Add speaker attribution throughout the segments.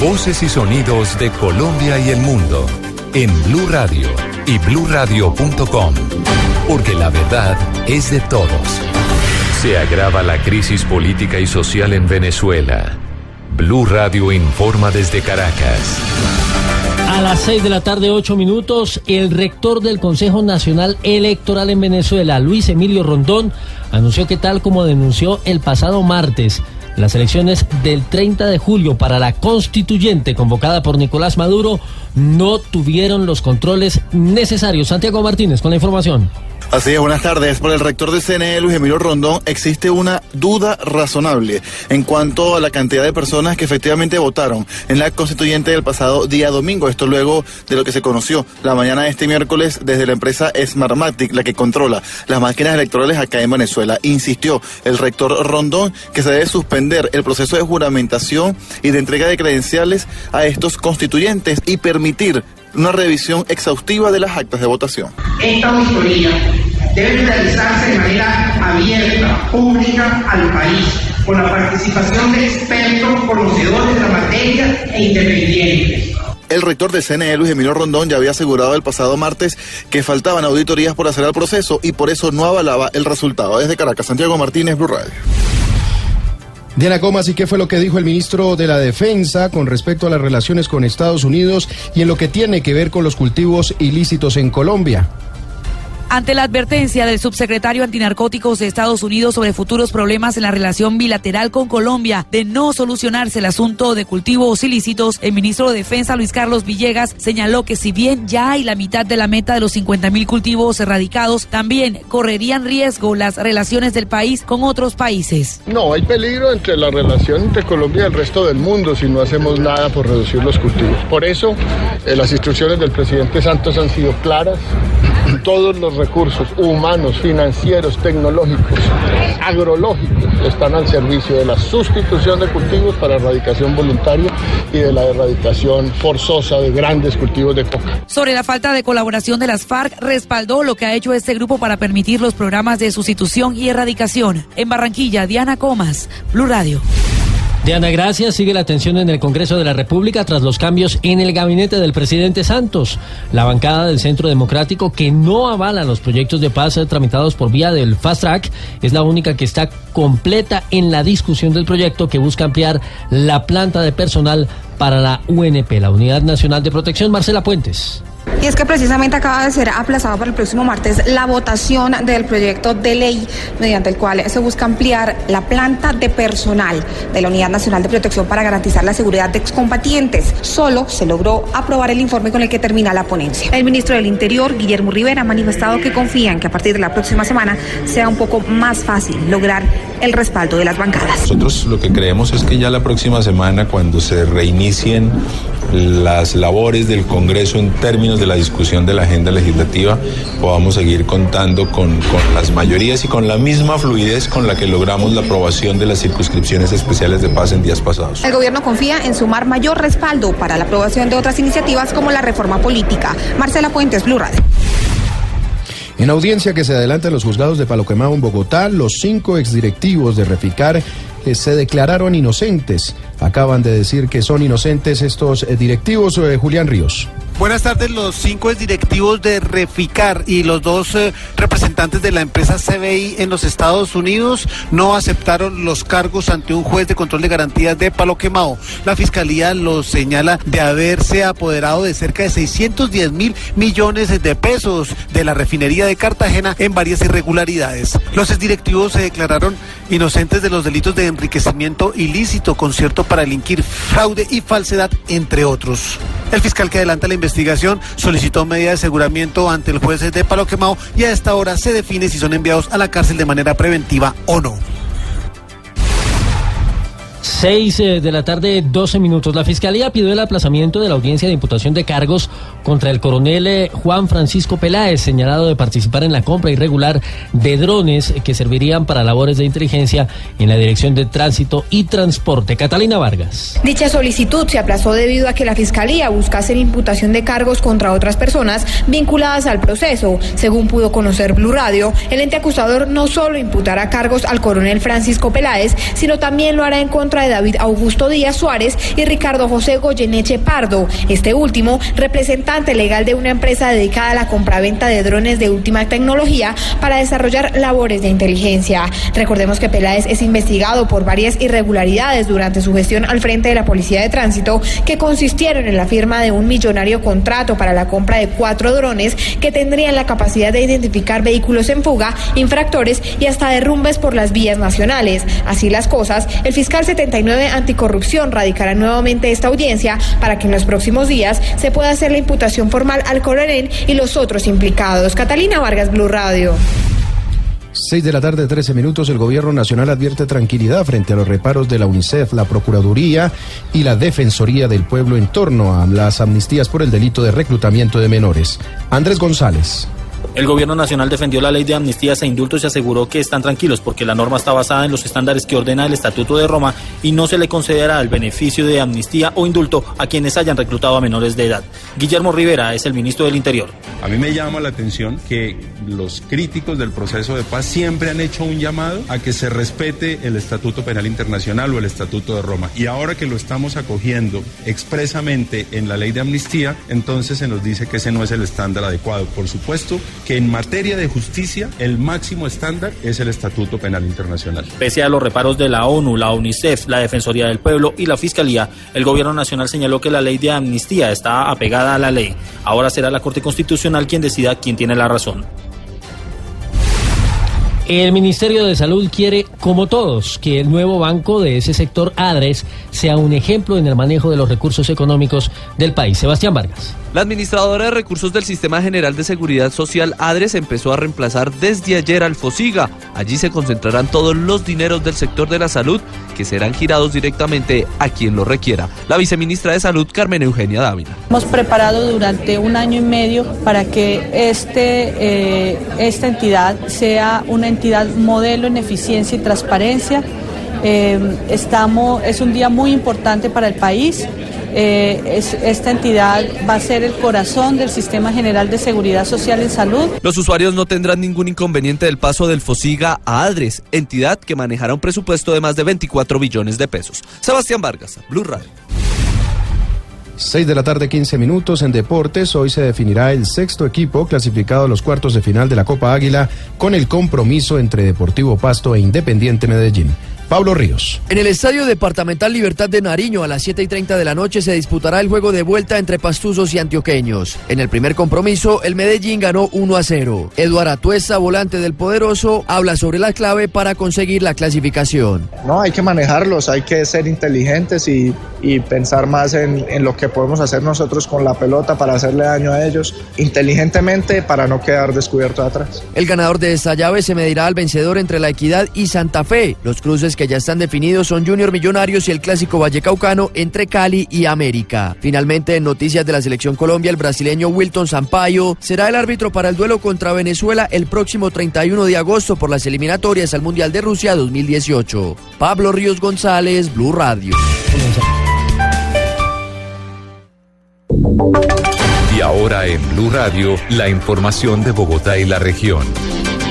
Speaker 1: Voces y sonidos de Colombia y el mundo en Blue Radio y BlueRadio.com, porque la verdad es de todos. Se agrava la crisis política y social en Venezuela. Blue Radio informa desde Caracas.
Speaker 2: A las 6 de la tarde, 8 minutos, el rector del Consejo Nacional Electoral en Venezuela, Luis Emilio Rondón, anunció que tal como denunció el pasado martes, las elecciones del 30 de julio para la constituyente convocada por Nicolás Maduro no tuvieron los controles necesarios. Santiago Martínez con la información.
Speaker 3: Así es, buenas tardes. Por el rector del CNE, Luis Emilio Rondón, existe una duda razonable en cuanto a la cantidad de personas que efectivamente votaron en la constituyente del pasado día domingo. Esto luego de lo que se conoció la mañana de este miércoles desde la empresa Smartmatic, la que controla las máquinas electorales acá en Venezuela. Insistió el rector Rondón que se debe suspender el proceso de juramentación y de entrega de credenciales a estos constituyentes y permitir una revisión exhaustiva de las actas de votación.
Speaker 4: Esta auditoría debe realizarse de manera abierta, pública al país, con la participación de expertos conocedores de la materia e independientes.
Speaker 3: El rector del CNE, Luis Emilio Rondón, ya había asegurado el pasado martes que faltaban auditorías por hacer el proceso y por eso no avalaba el resultado. Desde Caracas, Santiago Martínez, Blue Radio.
Speaker 5: Diana Comas, ¿y qué fue lo que dijo el ministro de la Defensa con respecto a las relaciones con Estados Unidos y en lo que tiene que ver con los cultivos ilícitos en Colombia?
Speaker 6: Ante la advertencia del subsecretario antinarcóticos de Estados Unidos sobre futuros problemas en la relación bilateral con Colombia de no solucionarse el asunto de cultivos ilícitos, el ministro de Defensa Luis Carlos Villegas señaló que si bien ya hay la mitad de la meta de los 50 mil cultivos erradicados, también correrían riesgo las relaciones del país con otros países.
Speaker 7: No, hay peligro entre la relación entre Colombia y el resto del mundo si no hacemos nada por reducir los cultivos. Por eso, eh, las instrucciones del presidente Santos han sido claras. Todos los recursos humanos, financieros, tecnológicos, agrológicos están al servicio de la sustitución de cultivos para erradicación voluntaria y de la erradicación forzosa de grandes cultivos de coca.
Speaker 6: Sobre la falta de colaboración de las FARC, respaldó lo que ha hecho este grupo para permitir los programas de sustitución y erradicación. En Barranquilla, Diana Comas, Blue Radio.
Speaker 2: Diana, gracias. Sigue la tensión en el Congreso de la República tras los cambios en el gabinete del presidente Santos. La bancada del Centro Democrático, que no avala los proyectos de paz tramitados por vía del Fast Track, es la única que está completa en la discusión del proyecto que busca ampliar la planta de personal para la UNP, la Unidad Nacional de Protección. Marcela Puentes.
Speaker 8: Y es que precisamente acaba de ser aplazado para el próximo martes la votación del proyecto de ley mediante el cual se busca ampliar la planta de personal de la Unidad Nacional de Protección para garantizar la seguridad de excombatientes. Solo se logró aprobar el informe con el que termina la ponencia. El ministro del Interior, Guillermo Rivera, ha manifestado que confía en que a partir de la próxima semana sea un poco más fácil lograr el respaldo de las bancadas.
Speaker 9: Nosotros lo que creemos es que ya la próxima semana, cuando se reinicien las labores del Congreso en términos de la discusión de la agenda legislativa, podamos seguir contando con, con, las mayorías y con la misma fluidez con la que logramos la aprobación de las circunscripciones especiales de paz en días pasados.
Speaker 8: El gobierno confía en sumar mayor respaldo para la aprobación de otras iniciativas como la reforma política. Marcela Puentes, Blue Radio.
Speaker 5: En audiencia que se adelanta en los juzgados de Palo Quemado en Bogotá, los cinco exdirectivos de Reficar se declararon inocentes. Acaban de decir que son inocentes estos eh, directivos. Eh, Julián Ríos.
Speaker 10: Buenas tardes, los cinco directivos de Reficar y los dos eh, representantes de la empresa CBI en los Estados Unidos no aceptaron los cargos ante un juez de control de garantías de Palo Quemado. La fiscalía los señala de haberse apoderado de cerca de 610 mil millones de pesos de la refinería de Cartagena en varias irregularidades. Los exdirectivos se declararon inocentes de los delitos de enriquecimiento ilícito, concierto para delinquir, fraude y falsedad, entre otros. El fiscal que adelanta la investigación solicitó medida de aseguramiento ante el juez de Palo Quemado y a esta hora se define si son enviados a la cárcel de manera preventiva o no.
Speaker 2: Seis eh, de la tarde, 12 minutos. La Fiscalía pidió el aplazamiento de la audiencia de imputación de cargos contra el coronel eh, Juan Francisco Peláez, señalado de participar en la compra irregular de drones que servirían para labores de inteligencia en la Dirección de Tránsito y Transporte. Catalina Vargas.
Speaker 11: Dicha solicitud se aplazó debido a que la Fiscalía busca hacer imputación de cargos contra otras personas vinculadas al proceso. Según pudo conocer Blue Radio, el ente acusador no solo imputará cargos al coronel Francisco Peláez, sino también lo hará en contra de David Augusto Díaz Suárez y Ricardo José Goyeneche Pardo, este último representante legal de una empresa dedicada a la compraventa de drones de última tecnología para desarrollar labores de inteligencia. Recordemos que Peláez es investigado por varias irregularidades durante su gestión al frente de la Policía de Tránsito que consistieron en la firma de un millonario contrato para la compra de cuatro drones que tendrían la capacidad de identificar vehículos en fuga, infractores y hasta derrumbes por las vías nacionales. Así las cosas, el fiscal 79 Anticorrupción radicará nuevamente esta audiencia para que en los próximos días se pueda hacer la imputación formal al coronel y los otros implicados. Catalina Vargas, Blue Radio.
Speaker 5: 6 de la tarde, 13 minutos, el gobierno nacional advierte tranquilidad frente a los reparos de la UNICEF, la Procuraduría y la Defensoría del Pueblo en torno a las amnistías por el delito de reclutamiento de menores. Andrés González.
Speaker 12: El gobierno nacional defendió la ley de amnistías e indultos y aseguró que están tranquilos porque la norma está basada en los estándares que ordena el Estatuto de Roma y no se le concederá el beneficio de amnistía o indulto a quienes hayan reclutado a menores de edad. Guillermo Rivera es el ministro del Interior.
Speaker 9: A mí me llama la atención que los críticos del proceso de paz siempre han hecho un llamado a que se respete el Estatuto Penal Internacional o el Estatuto de Roma. Y ahora que lo estamos acogiendo expresamente en la ley de amnistía, entonces se nos dice que ese no es el estándar adecuado. Por supuesto que en materia de justicia el máximo estándar es el Estatuto Penal Internacional.
Speaker 12: Pese a los reparos de la ONU, la UNICEF, la Defensoría del Pueblo y la Fiscalía, el gobierno nacional señaló que la ley de amnistía está apegada a la ley. Ahora será la Corte Constitucional quien decida quién tiene la razón.
Speaker 2: El Ministerio de Salud quiere, como todos, que el nuevo banco de ese sector, ADRES, sea un ejemplo en el manejo de los recursos económicos del país. Sebastián Vargas.
Speaker 13: La administradora de recursos del Sistema General de Seguridad Social, ADRES, empezó a reemplazar desde ayer al FOSIGA. Allí se concentrarán todos los dineros del sector de la salud que serán girados directamente a quien lo requiera. La viceministra de Salud, Carmen Eugenia Dávila.
Speaker 14: Hemos preparado durante un año y medio para que este, eh, esta entidad sea una entidad modelo en eficiencia y transparencia. Eh, estamos, es un día muy importante para el país. Eh, es, esta entidad va a ser el corazón del Sistema General de Seguridad Social en Salud.
Speaker 13: Los usuarios no tendrán ningún inconveniente del paso del FOSIGA a ADRES, entidad que manejará un presupuesto de más de 24 billones de pesos. Sebastián Vargas, Blue Radio.
Speaker 5: 6 de la tarde, 15 minutos en deportes. Hoy se definirá el sexto equipo clasificado a los cuartos de final de la Copa Águila con el compromiso entre Deportivo Pasto e Independiente Medellín. Pablo Ríos.
Speaker 15: En el Estadio Departamental Libertad de Nariño a las 7 y 30 de la noche se disputará el juego de vuelta entre pastuzos y antioqueños. En el primer compromiso, el Medellín ganó 1 a 0. Eduardo Atuesta, volante del Poderoso, habla sobre la clave para conseguir la clasificación.
Speaker 16: No, hay que manejarlos, hay que ser inteligentes y, y pensar más en, en lo que podemos hacer nosotros con la pelota para hacerle daño a ellos inteligentemente para no quedar descubierto atrás.
Speaker 15: El ganador de esta llave se medirá al vencedor entre la Equidad y Santa Fe. Los cruces que ya están definidos son Junior Millonarios y el clásico Vallecaucano entre Cali y América. Finalmente, en noticias de la selección Colombia, el brasileño Wilton Sampaio será el árbitro para el duelo contra Venezuela el próximo 31 de agosto por las eliminatorias al Mundial de Rusia 2018. Pablo Ríos González, Blue Radio.
Speaker 1: Y ahora en Blue Radio, la información de Bogotá y la región.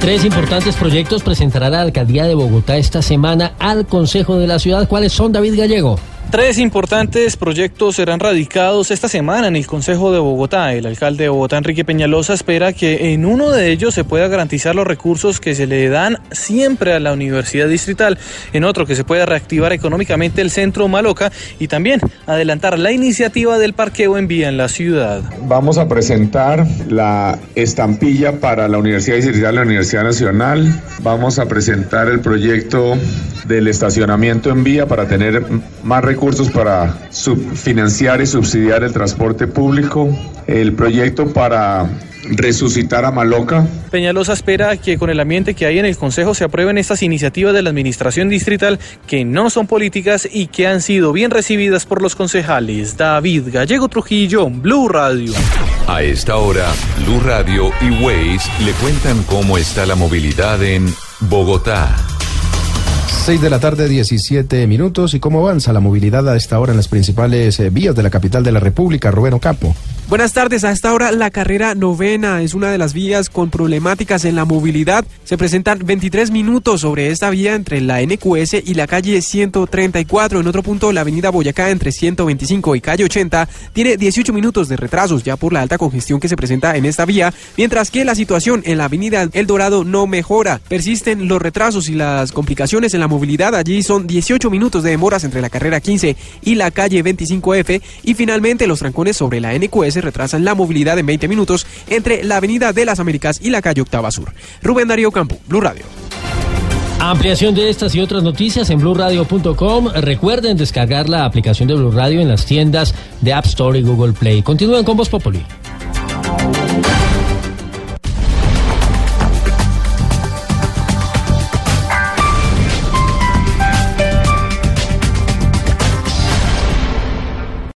Speaker 2: Tres importantes proyectos presentará la alcaldía de Bogotá esta semana al Consejo de la Ciudad. ¿Cuáles son, David Gallego?
Speaker 17: Tres importantes proyectos serán radicados esta semana en el Consejo de Bogotá. El alcalde de Bogotá, Enrique Peñalosa, espera que en uno de ellos se pueda garantizar los recursos que se le dan siempre a la Universidad Distrital, en otro que se pueda reactivar económicamente el centro Maloca y también adelantar la iniciativa del parqueo en vía en la ciudad.
Speaker 18: Vamos a presentar la estampilla para la Universidad Distrital, la Universidad Nacional. Vamos a presentar el proyecto del estacionamiento en vía para tener más recursos para financiar y subsidiar el transporte público, el proyecto para resucitar a Maloca.
Speaker 17: Peñalosa espera que con el ambiente que hay en el Consejo se aprueben estas iniciativas de la Administración Distrital que no son políticas y que han sido bien recibidas por los concejales. David Gallego Trujillo, Blue Radio.
Speaker 1: A esta hora, Blue Radio y Waze le cuentan cómo está la movilidad en Bogotá.
Speaker 5: 6 de la tarde, 17 minutos. ¿Y cómo avanza la movilidad a esta hora en las principales eh, vías de la capital de la República? Rubén Ocampo.
Speaker 19: Buenas tardes. A esta hora la carrera novena es una de las vías con problemáticas en la movilidad. Se presentan 23 minutos sobre esta vía entre la NQS y la calle 134. En otro punto, la avenida Boyacá entre 125 y calle 80 tiene 18 minutos de retrasos ya por la alta congestión que se presenta en esta vía, mientras que la situación en la avenida El Dorado no mejora. Persisten los retrasos y las complicaciones en la movilidad. Allí son 18 minutos de demoras entre la carrera 15 y la calle 25F. Y finalmente los trancones sobre la NQS retrasan la movilidad en 20 minutos entre la Avenida de las Américas y la calle Octava Sur. Rubén Darío Campo, Blue Radio.
Speaker 2: Ampliación de estas y otras noticias en blurradio.com. Recuerden descargar la aplicación de Blue Radio en las tiendas de App Store y Google Play. Continúen con Voz Populi.